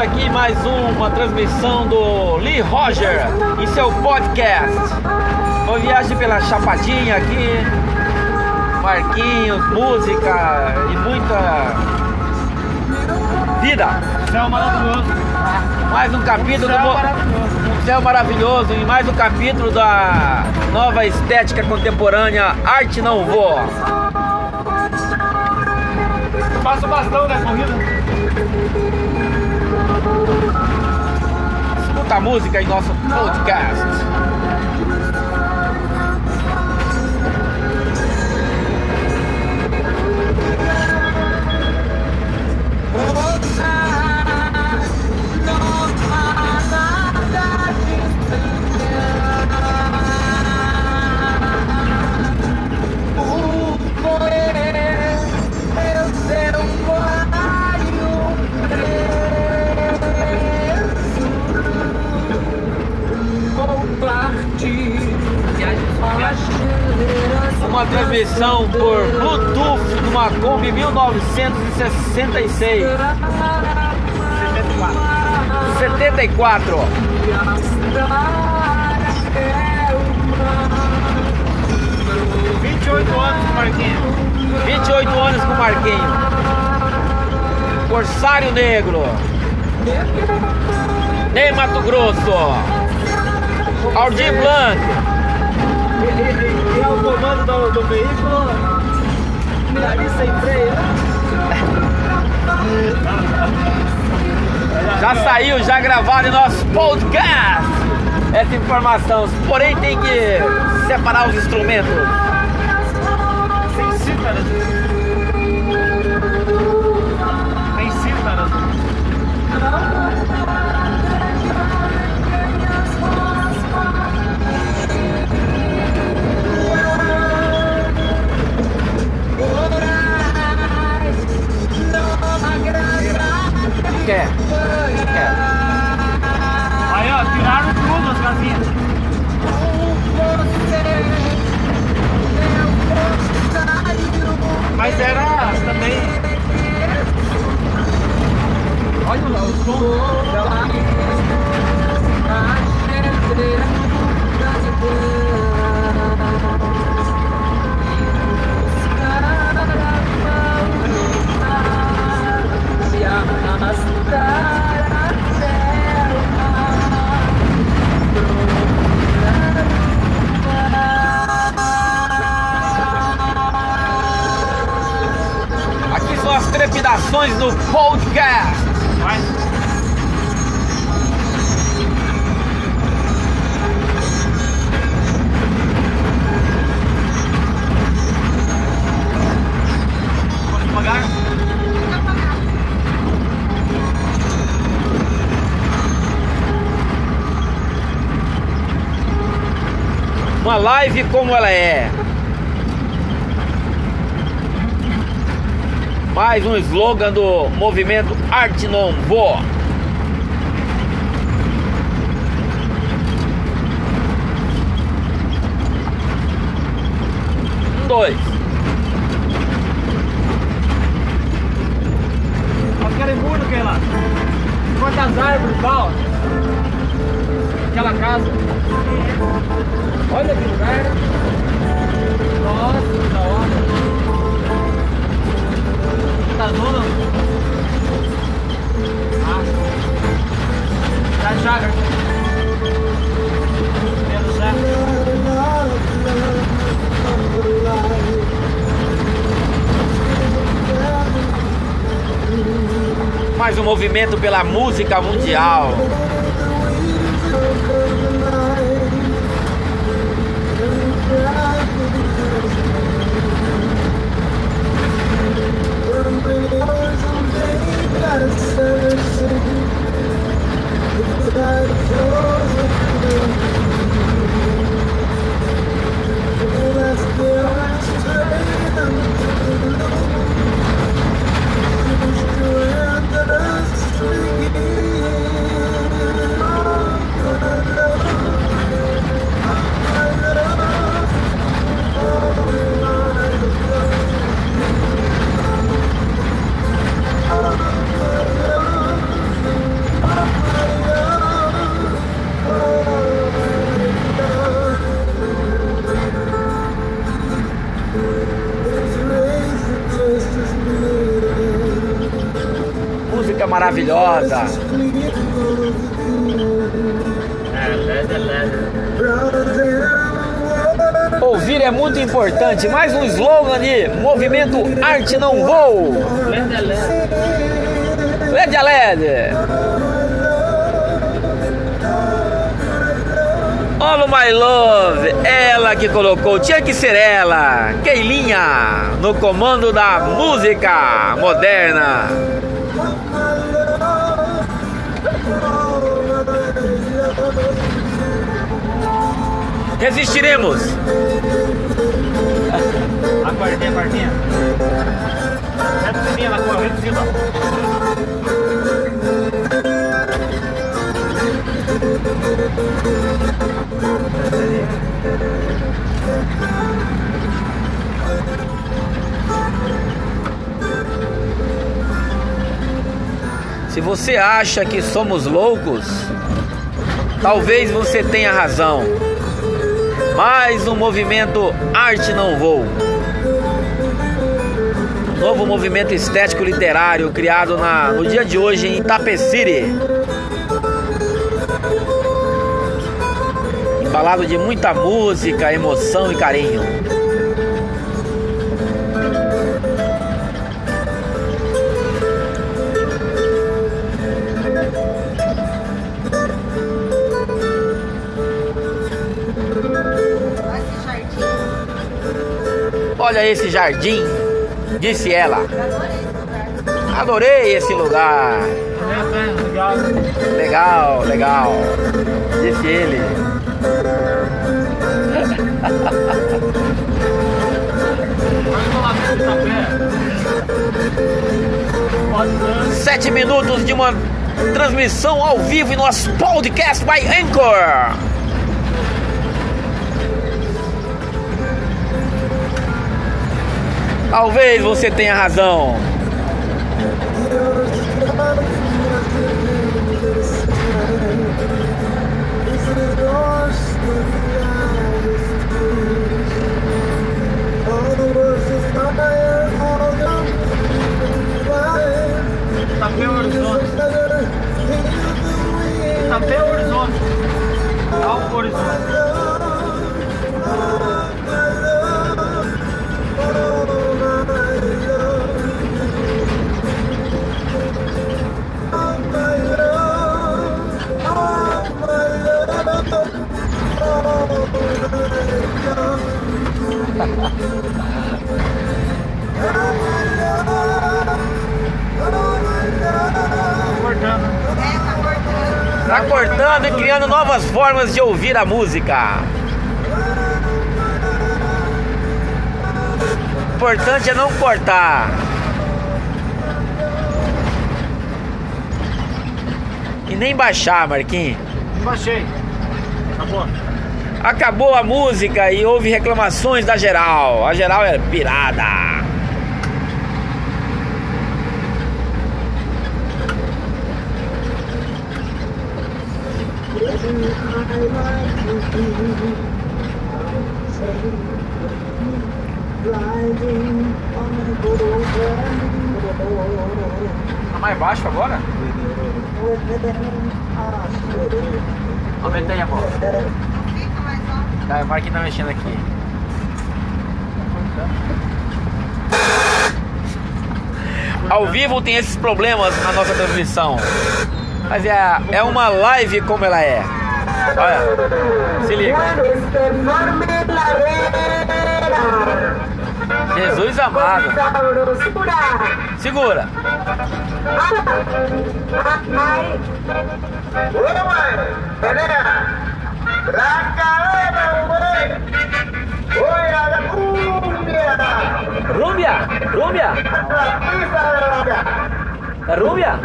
aqui em mais uma transmissão do Lee Roger em seu podcast. Uma viagem pela Chapadinha aqui, Marquinhos, música e muita vida. Céu maravilhoso. Mais um capítulo Céu do maravilhoso. um céu maravilhoso e mais um capítulo da nova estética contemporânea Arte Não Voa. Passa o bastão da corrida. Escuta a música em nosso podcast. Transmissão por Bluetooth de uma Kombi 1966. 74. 28 anos com Marquinhos. 28 anos com Marquinho. Corsário Negro. Ney Mato Grosso. Aldir Blanc. O comando do, do veículo. Ali sem freio. Já saiu, já gravado em nosso podcast. Essa informação. Porém, tem que separar os instrumentos. Sem cítaras. Sem cítaras. Live como ela é. Mais um slogan do movimento Arte Não Voa. Um, dois. Aquele muro que lá. Quantas árvores, pau. Aquela casa. Olha que lugar. Nossa, que da hora. Tá zona? Ah. Da. Pelo certo. Mais um movimento pela música mundial. Maravilhosa. Ouvir é muito importante. Mais um slogan de Movimento Arte Não Vou. LED a LED. Olha my love, ela que colocou, tinha que ser ela, Keilinha, no comando da música moderna. Resistiremos. A quartinha, a quartinha. Reduzindo, ela corre, reduzindo. Se você acha que somos loucos, talvez você tenha razão. Mais um movimento Arte Não Vou. Um novo movimento estético literário criado na, no dia de hoje em Itapeciri. Embalado de muita música, emoção e carinho. Olha esse jardim, disse ela. adorei esse lugar. Legal. Legal. Disse ele. Sete minutos de uma transmissão ao vivo em nosso podcast by Anchor. Talvez você tenha razão. Tá cortando e criando novas formas de ouvir a música. O importante é não cortar. E nem baixar, Marquinhos. Baixei. Acabou. Acabou a música e houve reclamações da geral. A geral é pirada. Tá mais baixo agora? Aumenta aí, mais alto. Tá, o Marquinhos tá mexendo aqui. Ao vivo tem esses problemas na nossa transmissão. Mas é, é uma live como ela é. Olha, se liga. Jesus amado. Segura. Rúmbia, rúmbia, é rúmbia.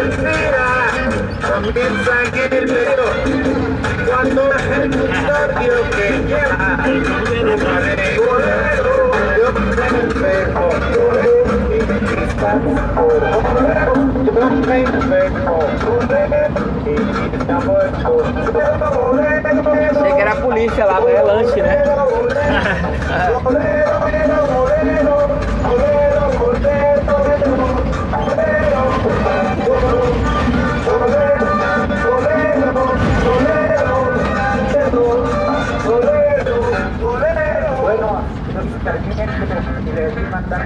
Suspira, comienza en el medio. Cuando el sabio que lleva, yo me enfermo, yo me Achei que era a polícia lá, mas é lanche, né?